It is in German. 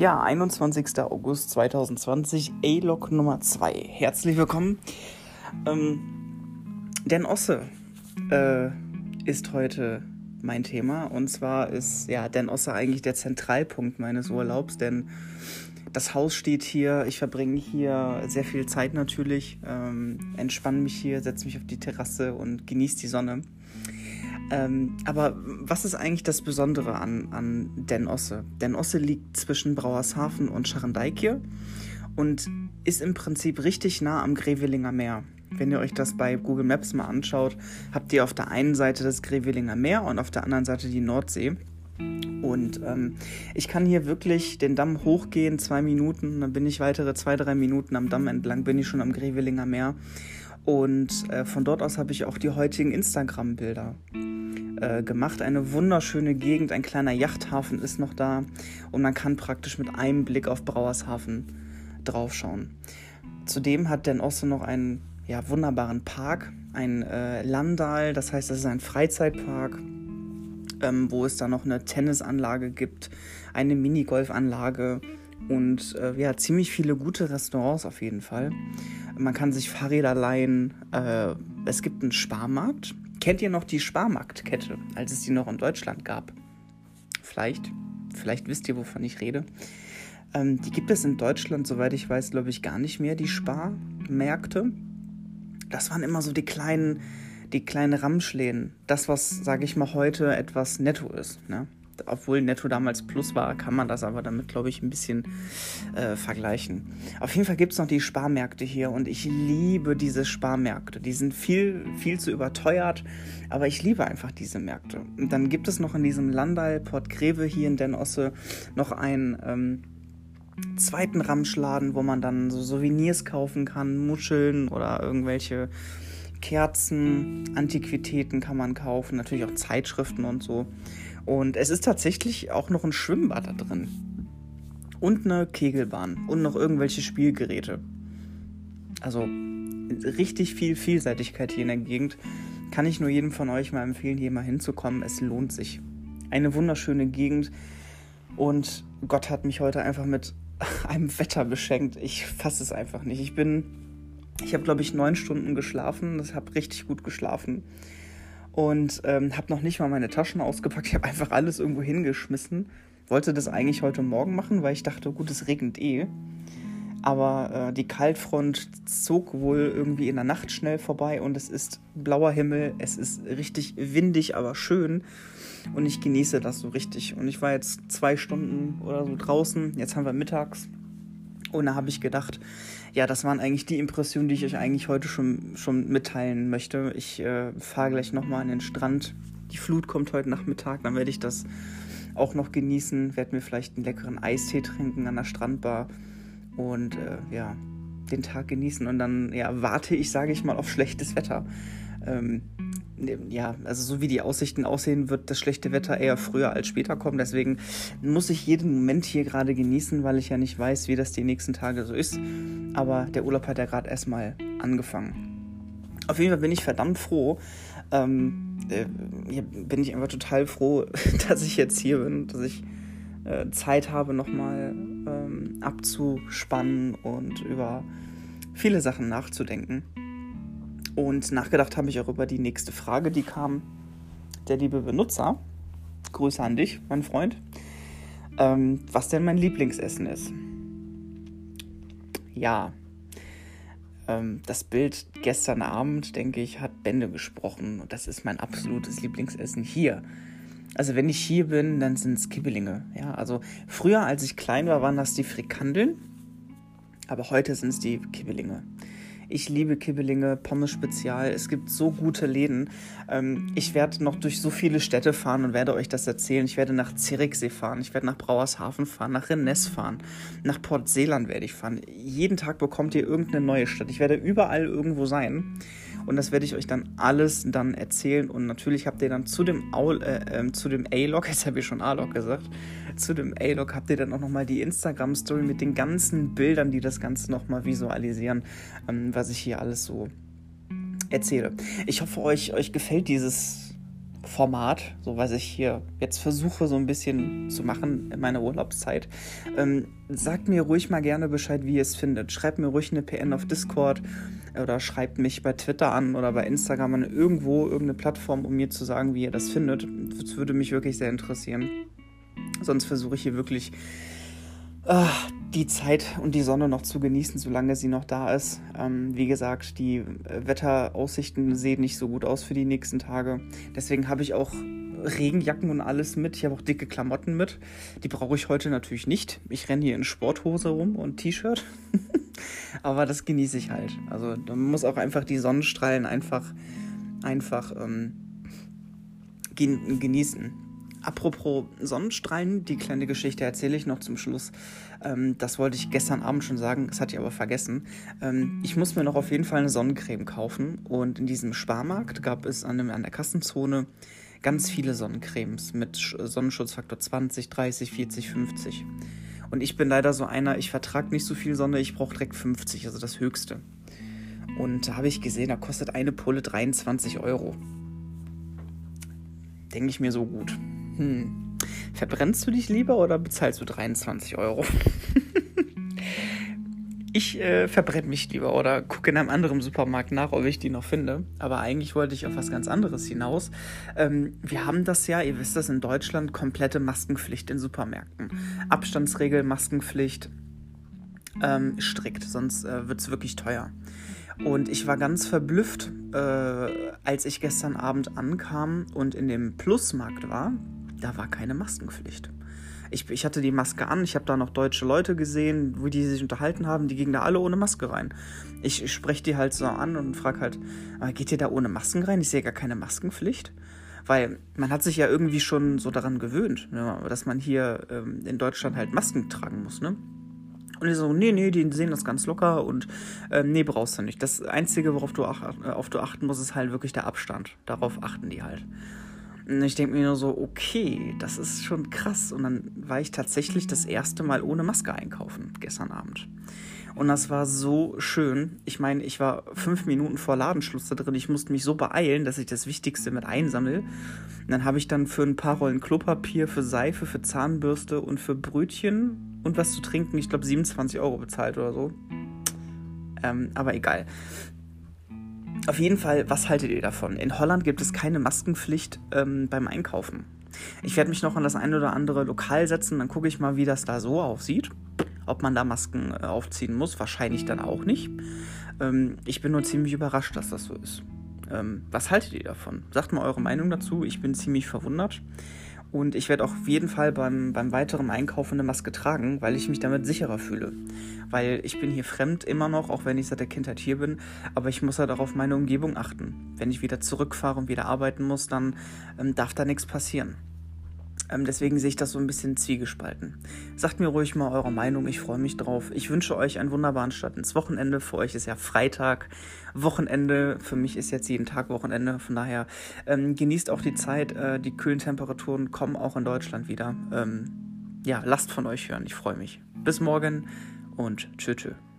Ja, 21. August 2020, A-Log Nummer 2. Herzlich willkommen. Ähm, Dan Osse äh, ist heute mein Thema. Und zwar ist ja Dan Osse eigentlich der Zentralpunkt meines Urlaubs, denn das Haus steht hier. Ich verbringe hier sehr viel Zeit natürlich, ähm, entspanne mich hier, setze mich auf die Terrasse und genieße die Sonne. Ähm, aber was ist eigentlich das Besondere an, an Den Osse? Den Osse liegt zwischen Brauershafen und Scharrendeikje und ist im Prinzip richtig nah am Grevelinger Meer. Wenn ihr euch das bei Google Maps mal anschaut, habt ihr auf der einen Seite das Grevelinger Meer und auf der anderen Seite die Nordsee. Und ähm, ich kann hier wirklich den Damm hochgehen, zwei Minuten, dann bin ich weitere zwei, drei Minuten am Damm entlang, bin ich schon am Grevelinger Meer. Und äh, von dort aus habe ich auch die heutigen Instagram-Bilder äh, gemacht. Eine wunderschöne Gegend, ein kleiner Yachthafen ist noch da und man kann praktisch mit einem Blick auf Brauershafen draufschauen. Zudem hat Den Osse noch einen ja, wunderbaren Park, ein äh, Landal, das heißt, das ist ein Freizeitpark, ähm, wo es da noch eine Tennisanlage gibt, eine Minigolfanlage und äh, ja, ziemlich viele gute Restaurants auf jeden Fall. Man kann sich Fahrräder leihen. Äh, es gibt einen Sparmarkt. Kennt ihr noch die Sparmarktkette, als es die noch in Deutschland gab? Vielleicht, vielleicht wisst ihr, wovon ich rede. Ähm, die gibt es in Deutschland, soweit ich weiß, glaube ich, gar nicht mehr, die Sparmärkte. Das waren immer so die kleinen, die kleinen Ramschläden. Das, was, sage ich mal, heute etwas netto ist. Ne? Obwohl Netto damals Plus war, kann man das aber damit, glaube ich, ein bisschen äh, vergleichen. Auf jeden Fall gibt es noch die Sparmärkte hier und ich liebe diese Sparmärkte. Die sind viel, viel zu überteuert, aber ich liebe einfach diese Märkte. Und dann gibt es noch in diesem Landal Port Greve hier in Den Osse noch einen ähm, zweiten Ramschladen, wo man dann so Souvenirs kaufen kann, Muscheln oder irgendwelche Kerzen, Antiquitäten kann man kaufen, natürlich auch Zeitschriften und so. Und es ist tatsächlich auch noch ein Schwimmbad da drin. Und eine Kegelbahn und noch irgendwelche Spielgeräte. Also richtig viel Vielseitigkeit hier in der Gegend. Kann ich nur jedem von euch mal empfehlen, hier mal hinzukommen. Es lohnt sich. Eine wunderschöne Gegend. Und Gott hat mich heute einfach mit einem Wetter beschenkt. Ich fasse es einfach nicht. Ich bin, ich habe glaube ich neun Stunden geschlafen. Das habe richtig gut geschlafen und ähm, habe noch nicht mal meine Taschen ausgepackt. Ich habe einfach alles irgendwo hingeschmissen. Wollte das eigentlich heute Morgen machen, weil ich dachte, gut, es regnet eh. Aber äh, die Kaltfront zog wohl irgendwie in der Nacht schnell vorbei und es ist blauer Himmel, es ist richtig windig, aber schön. Und ich genieße das so richtig. Und ich war jetzt zwei Stunden oder so draußen. Jetzt haben wir mittags. Und da habe ich gedacht, ja, das waren eigentlich die Impressionen, die ich euch eigentlich heute schon, schon mitteilen möchte. Ich äh, fahre gleich nochmal an den Strand. Die Flut kommt heute Nachmittag, dann werde ich das auch noch genießen, werde mir vielleicht einen leckeren Eistee trinken an der Strandbar und äh, ja, den Tag genießen und dann ja, warte ich, sage ich mal, auf schlechtes Wetter. Ähm, ja, also so wie die Aussichten aussehen, wird das schlechte Wetter eher früher als später kommen. Deswegen muss ich jeden Moment hier gerade genießen, weil ich ja nicht weiß, wie das die nächsten Tage so ist. Aber der Urlaub hat ja gerade erstmal angefangen. Auf jeden Fall bin ich verdammt froh. Ähm, äh, bin ich einfach total froh, dass ich jetzt hier bin, dass ich äh, Zeit habe, nochmal ähm, abzuspannen und über viele Sachen nachzudenken. Und nachgedacht habe ich auch über die nächste Frage, die kam. Der liebe Benutzer, Grüße an dich, mein Freund, ähm, was denn mein Lieblingsessen ist. Ja, ähm, das Bild gestern Abend, denke ich, hat Bände gesprochen. Und das ist mein absolutes Lieblingsessen hier. Also wenn ich hier bin, dann sind es Kibbelinge. Ja, also früher, als ich klein war, waren das die Frikandeln. Aber heute sind es die Kibbelinge. Ich liebe Kibbelinge, Pommes Spezial. Es gibt so gute Läden. Ähm, ich werde noch durch so viele Städte fahren und werde euch das erzählen. Ich werde nach Zerichsee fahren, ich werde nach Brauershafen fahren, nach Rennes fahren, nach Port Seeland werde ich fahren. Jeden Tag bekommt ihr irgendeine neue Stadt. Ich werde überall irgendwo sein. Und das werde ich euch dann alles dann erzählen. Und natürlich habt ihr dann zu dem, Aul, äh, äh, zu dem A-Log, jetzt habe ich schon A-Log gesagt, zu dem A-Log habt ihr dann auch nochmal die Instagram-Story mit den ganzen Bildern, die das Ganze nochmal visualisieren, ähm, was ich hier alles so erzähle. Ich hoffe, euch, euch gefällt dieses Format, so was ich hier jetzt versuche so ein bisschen zu machen in meiner Urlaubszeit. Ähm, sagt mir ruhig mal gerne Bescheid, wie ihr es findet. Schreibt mir ruhig eine PN auf Discord oder schreibt mich bei Twitter an oder bei Instagram an irgendwo, irgendeine Plattform, um mir zu sagen, wie ihr das findet. Das würde mich wirklich sehr interessieren. Sonst versuche ich hier wirklich äh, die Zeit und die Sonne noch zu genießen, solange sie noch da ist. Ähm, wie gesagt, die Wetteraussichten sehen nicht so gut aus für die nächsten Tage. Deswegen habe ich auch Regenjacken und alles mit. Ich habe auch dicke Klamotten mit. Die brauche ich heute natürlich nicht. Ich renne hier in Sporthose rum und T-Shirt. Aber das genieße ich halt. Also man muss auch einfach die Sonnenstrahlen einfach, einfach ähm, genießen. Apropos Sonnenstrahlen, die kleine Geschichte erzähle ich noch zum Schluss. Ähm, das wollte ich gestern Abend schon sagen, das hatte ich aber vergessen. Ähm, ich muss mir noch auf jeden Fall eine Sonnencreme kaufen und in diesem Sparmarkt gab es an, dem, an der Kassenzone ganz viele Sonnencremes mit Sonnenschutzfaktor 20, 30, 40, 50. Und ich bin leider so einer, ich vertrage nicht so viel Sonne, ich brauche direkt 50, also das höchste. Und da habe ich gesehen, da kostet eine Pulle 23 Euro. Denke ich mir so gut. Hm. Verbrennst du dich lieber oder bezahlst du 23 Euro? ich äh, verbrenne mich lieber oder gucke in einem anderen Supermarkt nach, ob ich die noch finde. Aber eigentlich wollte ich auf was ganz anderes hinaus. Ähm, wir haben das ja, ihr wisst das, in Deutschland komplette Maskenpflicht in Supermärkten. Abstandsregel, Maskenpflicht ähm, strikt, sonst äh, wird es wirklich teuer. Und ich war ganz verblüfft, äh, als ich gestern Abend ankam und in dem Plusmarkt war da war keine Maskenpflicht. Ich, ich hatte die Maske an, ich habe da noch deutsche Leute gesehen, wo die sich unterhalten haben, die gingen da alle ohne Maske rein. Ich, spreche die halt so an und frage halt, geht ihr da ohne Masken rein? Ich sehe gar keine Maskenpflicht. Weil man hat sich ja irgendwie schon so daran gewöhnt, ne, dass man hier ähm, in Deutschland halt Masken tragen muss, ne? Und die so, nee, nee, die sehen das ganz locker und äh, nee, brauchst du nicht. Das Einzige, worauf du, ach, äh, auf du achten musst, ist halt wirklich der Abstand. Darauf achten die halt. Und ich denke mir nur so, okay, das ist schon krass. Und dann war ich tatsächlich das erste Mal ohne Maske einkaufen gestern Abend. Und das war so schön. Ich meine, ich war fünf Minuten vor Ladenschluss da drin. Ich musste mich so beeilen, dass ich das Wichtigste mit einsammle. Und dann habe ich dann für ein paar Rollen Klopapier, für Seife, für Zahnbürste und für Brötchen und was zu trinken, ich glaube 27 Euro bezahlt oder so. Ähm, aber egal. Auf jeden Fall, was haltet ihr davon? In Holland gibt es keine Maskenpflicht ähm, beim Einkaufen. Ich werde mich noch an das ein oder andere Lokal setzen, dann gucke ich mal, wie das da so aussieht. Ob man da Masken äh, aufziehen muss, wahrscheinlich dann auch nicht. Ähm, ich bin nur ziemlich überrascht, dass das so ist. Ähm, was haltet ihr davon? Sagt mal eure Meinung dazu. Ich bin ziemlich verwundert. Und ich werde auch auf jeden Fall beim, beim weiteren Einkaufen eine Maske tragen, weil ich mich damit sicherer fühle. Weil ich bin hier fremd immer noch, auch wenn ich seit der Kindheit hier bin. Aber ich muss halt auch auf meine Umgebung achten. Wenn ich wieder zurückfahre und wieder arbeiten muss, dann ähm, darf da nichts passieren. Ähm, deswegen sehe ich das so ein bisschen zwiegespalten. Sagt mir ruhig mal eure Meinung, ich freue mich drauf. Ich wünsche euch einen wunderbaren Start ins Wochenende. Für euch ist ja Freitag, Wochenende. Für mich ist jetzt jeden Tag Wochenende. Von daher ähm, genießt auch die Zeit. Äh, die kühlen Temperaturen kommen auch in Deutschland wieder. Ähm, ja, lasst von euch hören. Ich freue mich. Bis morgen und tschüss. tschüss.